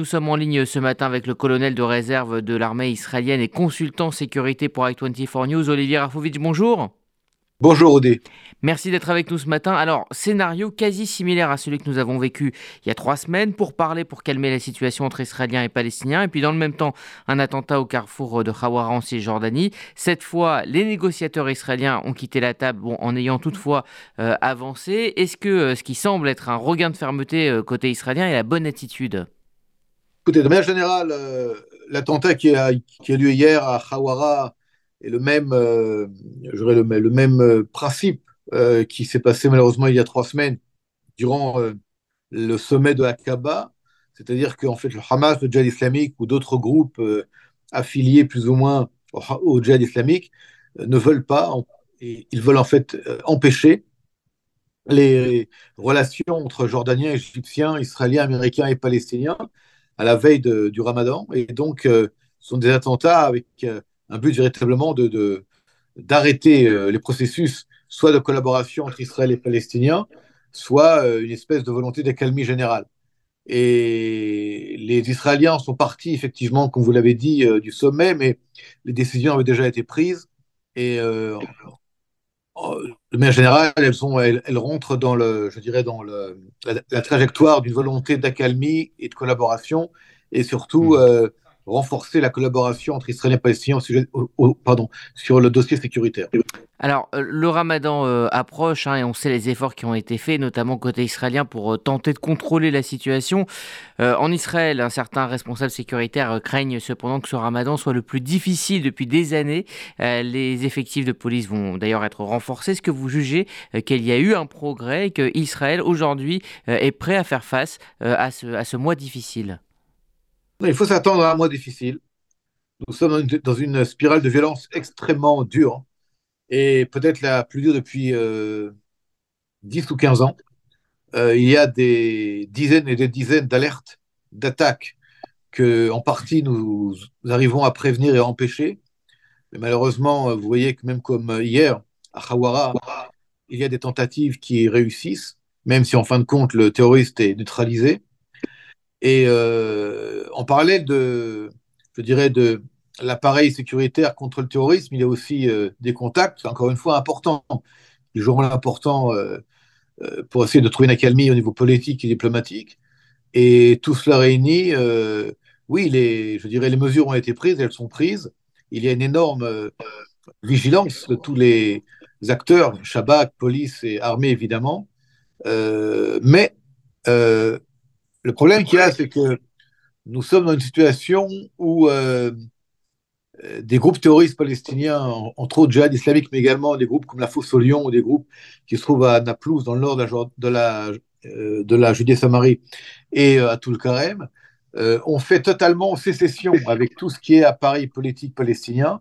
Nous sommes en ligne ce matin avec le colonel de réserve de l'armée israélienne et consultant sécurité pour i24 News, Olivier Rafovitch. Bonjour. Bonjour Odé. Merci d'être avec nous ce matin. Alors, scénario quasi similaire à celui que nous avons vécu il y a trois semaines pour parler, pour calmer la situation entre Israéliens et Palestiniens. Et puis, dans le même temps, un attentat au carrefour de Khawara en Cisjordanie. Cette fois, les négociateurs israéliens ont quitté la table bon, en ayant toutefois euh, avancé. Est-ce que euh, ce qui semble être un regain de fermeté euh, côté israélien est la bonne attitude? Écoutez, de manière générale, euh, l'attentat qui a, qui lieu hier à Khawara est le même, euh, euh, principe qui s'est passé malheureusement il y a trois semaines durant le sommet de Aqaba, c'est-à-dire qu'en fait le Hamas, le djihad islamique ou d'autres groupes affiliés plus ou moins au, au djihad islamique ne veulent pas, et ils veulent en fait empêcher les relations entre Jordaniens, Égyptiens, Israéliens, Américains et Palestiniens à la veille du ramadan. Et donc, euh, ce sont des attentats avec euh, un but véritablement de, d'arrêter euh, les processus, soit de collaboration entre Israël et Palestiniens, soit une espèce de volonté d'accalmie générale. Et les Israéliens sont partis, effectivement, comme vous l'avez dit, du sommet, mais les décisions avaient déjà été prises. Et euh, de manière générale, elles, sont, elles, elles, rentrent dans, le, je dirais dans le, la, la trajectoire d'une volonté d'accalmie et de collaboration, et surtout mmh. euh, renforcer la collaboration entre Israéliens et Palestiniens au sujet, pardon, sur le dossier sécuritaire. Alors, euh, le ramadan euh, approche hein, et on sait les efforts qui ont été faits, notamment côté israélien, pour euh, tenter de contrôler la situation. En Israël, un certain responsable sécuritaire euh, craignent cependant que ce ramadan soit le plus difficile depuis des années. Les effectifs de police vont d'ailleurs être renforcés. Est-ce que vous jugez qu'il y a eu un progrès et que Israël aujourd'hui est prêt à faire face à ce, à ce mois difficile? Il faut s'attendre à un mois difficile. Nous sommes dans une spirale de violence extrêmement dure et peut-être la plus dure depuis euh, 10 ou 15 ans. Euh, il y a des dizaines et des dizaines d'alertes, d'attaques que, en partie, nous, nous, arrivons à prévenir et à empêcher. Mais malheureusement, vous voyez que même comme hier, à Khawara, il y a des tentatives qui réussissent, même si en fin de compte, le terroriste est neutralisé. Et euh, en parallèle de, je dirais, de l'appareil sécuritaire contre le terrorisme, il y a aussi euh, des contacts, encore une fois, importants, qui joueront l'important euh, euh, pour essayer de trouver une accalmie au niveau politique et diplomatique. Et tout cela réuni, euh, oui, les, je dirais, les mesures ont été prises, elles sont prises. Il y a une énorme euh, vigilance de tous les acteurs, Shabak, police et armée, évidemment. Euh, mais le problème qu'il y a, c'est que nous sommes dans une situation où euh, des groupes terroristes palestiniens, entre autres djihad islamique, mais également des groupes comme la Fosse au Lion ou des groupes qui se trouvent à Naplouse, dans le nord de la, de la, euh, de la Judée-Samarie et euh, à Toul-Karem, euh, ont fait totalement sécession avec tout ce qui est appareil politique palestinien.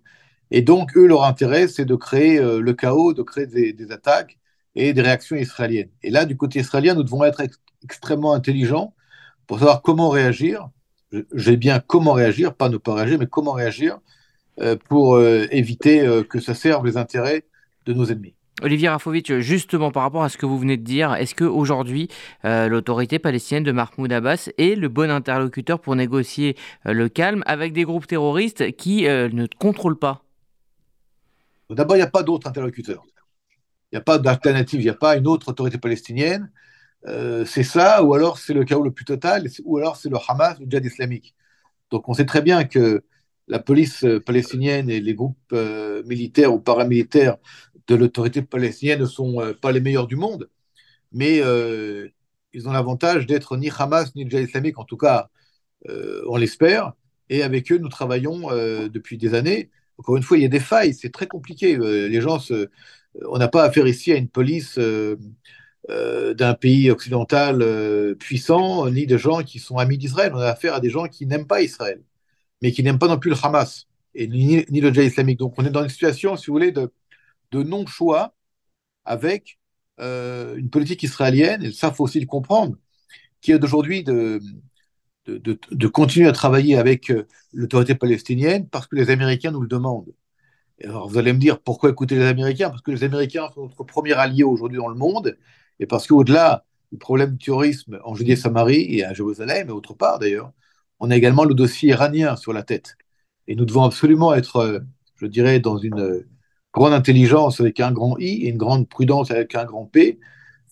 Et donc, eux, leur intérêt, c'est de créer euh, le chaos, de créer des, des, attaques et des réactions israéliennes. Et là, du côté israélien, nous devons être ex extrêmement intelligents pour savoir comment réagir. J'ai bien comment réagir, pas ne pas réagir, mais comment réagir euh, pour euh, éviter euh, que ça serve les intérêts de nos ennemis. Olivier Rafovitch, justement par rapport à ce que vous venez de dire, est-ce qu'aujourd'hui euh, l'autorité palestinienne de Mahmoud Abbas est le bon interlocuteur pour négocier euh, le calme avec des groupes terroristes qui euh, ne contrôlent pas? D'abord, il n'y a pas d'autre interlocuteur. Il n'y a pas d'alternative, il n'y a pas une autre autorité palestinienne. C'est ça, ou alors c'est le chaos le plus total, ou alors c'est le Hamas, le djihad islamique. Donc on sait très bien que la police euh, palestinienne et les groupes euh, militaires ou paramilitaires de l'autorité palestinienne ne sont euh, pas les meilleurs du monde, mais euh, ils ont l'avantage d'être ni Hamas ni djihad islamique, en tout cas, euh, on l'espère, et avec eux, nous travaillons euh, depuis des années. Encore une fois, il y a des failles, c'est très compliqué. les gens. On n'a pas affaire ici à une police d'un pays occidental puissant, ni de gens qui sont amis d'Israël. On a affaire à des gens qui n'aiment pas Israël mais qui n'aiment pas non plus le Hamas et ni, le djihad islamique. Donc on est dans une situation, si vous voulez, de, non-choix avec euh, une politique israélienne, et ça, faut aussi le comprendre, qui est d'aujourd'hui de, continuer à travailler avec euh, l'autorité palestinienne parce que les Américains nous le demandent. Alors vous allez me dire, pourquoi écouter les Américains? Parce que les Américains sont notre premier allié aujourd'hui dans le monde, et parce qu'au-delà du problème du terrorisme en Judée-Samarie et à Jérusalem, et autre part d'ailleurs, on a également le dossier iranien sur la tête. Et nous devons absolument être, je dirais, dans une grande intelligence avec un grand I et une grande prudence avec un grand P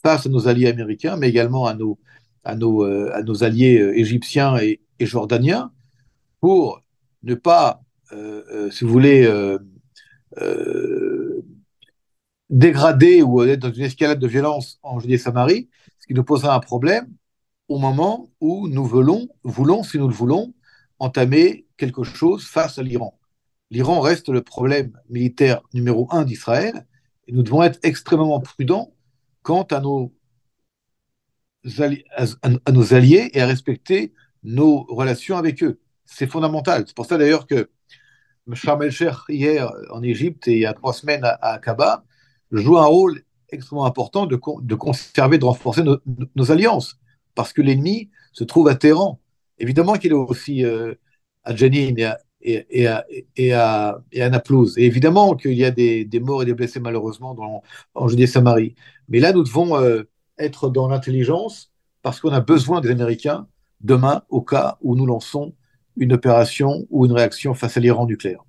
face à nos alliés américains, mais également à nos, à nos, à nos alliés égyptiens et jordaniens, pour ne pas, si vous voulez, dégrader ou être dans une escalade de violence en Judée-Samarie, ce qui nous posera un problème au moment où nous voulons, voulons, si nous le voulons, entamer quelque chose face à l'Iran. L'Iran reste le problème militaire numéro un d'Israël et nous devons être extrêmement prudents quant à nos, alliés, à et à respecter nos relations avec eux. C'est fondamental. C'est pour ça d'ailleurs que Sharm el-Sheikh, hier en Égypte et il y a trois semaines à, Aqaba, joue un rôle extrêmement important de, conserver, de renforcer nos, alliances, parce que l'ennemi se trouve à Téhéran. Évidemment qu'il est aussi euh, à Jenin et à, et, à, et, à, et à Naplouse. Et évidemment qu'il y a des, des, morts et des blessés malheureusement dans, en Judée-Samarie. Mais là, nous devons euh, être dans l'intelligence parce qu'on a besoin des Américains demain au cas où nous lançons une opération ou une réaction face à l'Iran nucléaire.